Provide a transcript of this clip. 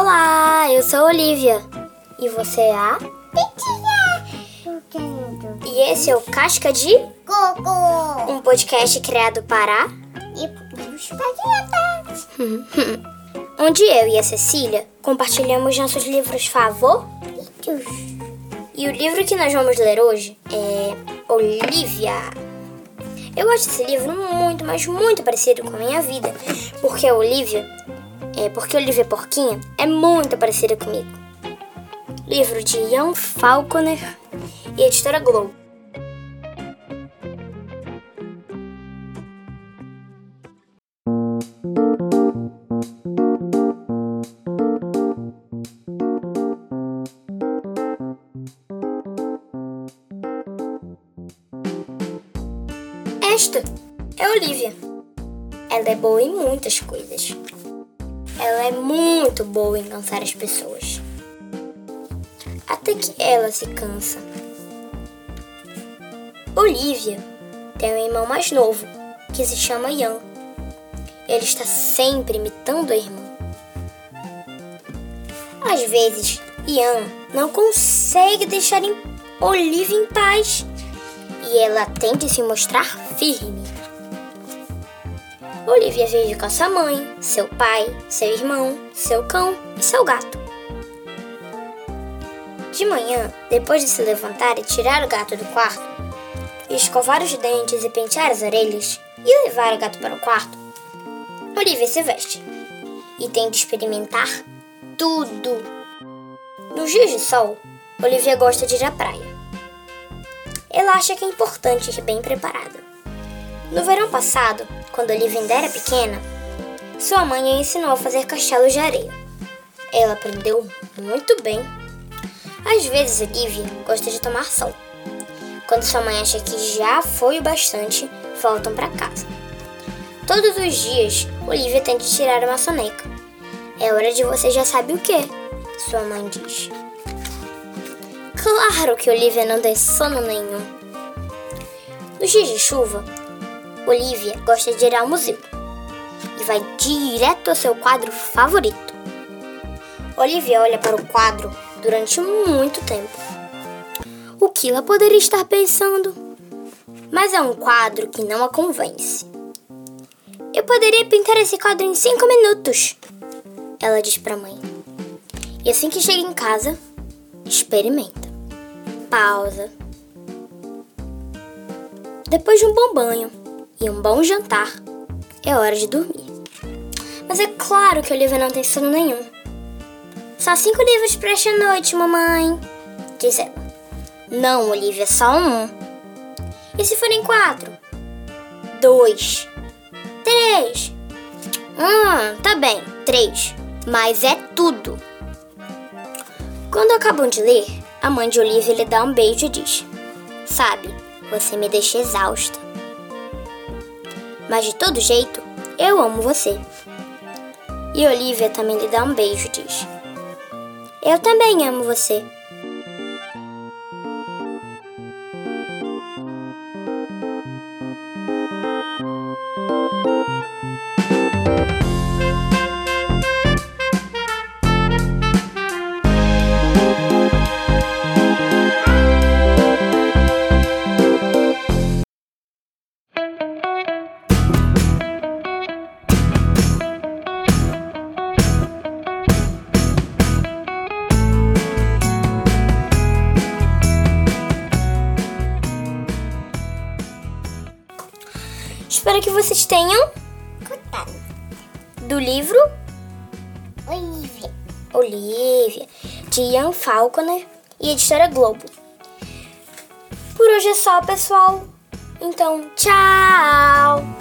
Olá, eu sou a Olivia. E você é a? E esse é o Casca de Coco. um podcast criado para E os onde eu e a Cecília compartilhamos nossos livros favoritos. E o livro que nós vamos ler hoje é Olivia. Eu gosto desse livro muito, mas muito parecido com a minha vida, porque a Olivia, é porque Olivia Porquinha é muito parecida comigo. Livro de Ian Falconer e editora Globo. Esta é Olivia. Ela é boa em muitas coisas. Ela é muito boa em cansar as pessoas. Até que ela se cansa. Olivia tem um irmão mais novo, que se chama Ian. Ele está sempre imitando a irmã. Às vezes, Ian não consegue deixar Olivia em paz e ela tem de se mostrar firme. Olivia vive com sua mãe, seu pai, seu irmão, seu cão e seu gato. De manhã, depois de se levantar e tirar o gato do quarto, escovar os dentes e pentear as orelhas, e levar o gato para o quarto, Olivia se veste e de experimentar tudo. Nos dias de sol, Olivia gosta de ir à praia. Ela acha que é importante ir bem preparada. No verão passado, quando Olivia ainda era pequena, sua mãe a ensinou a fazer castelos de areia. Ela aprendeu muito bem. Às vezes, Olivia gosta de tomar sol. Quando sua mãe acha que já foi o bastante, voltam para casa. Todos os dias, Olivia de tirar uma soneca. É hora de você já sabe o que, sua mãe diz. Claro que Olivia não tem sono nenhum. Nos dias de chuva, Olivia gosta de ir ao museu e vai direto ao seu quadro favorito. Olivia olha para o quadro durante muito tempo. O que ela poderia estar pensando? Mas é um quadro que não a convence. Eu poderia pintar esse quadro em cinco minutos, ela diz para a mãe. E assim que chega em casa, experimenta. Pausa. Depois de um bom banho e um bom jantar, é hora de dormir. Mas é claro que Olivia não tem sono nenhum. Só cinco livros para esta noite, mamãe, diz ela. Não, Olivia, só um. E se forem quatro? Dois. Três. Hum, tá bem, três. Mas é tudo. Quando acabam de ler, a mãe de Olivia lhe dá um beijo e diz: Sabe, você me deixa exausta. Mas de todo jeito, eu amo você. E Olivia também lhe dá um beijo e diz: Eu também amo você. Espero que vocês tenham Contado. do livro Olivia. Olivia, de Ian Falconer e editora Globo. Por hoje é só, pessoal. Então, tchau!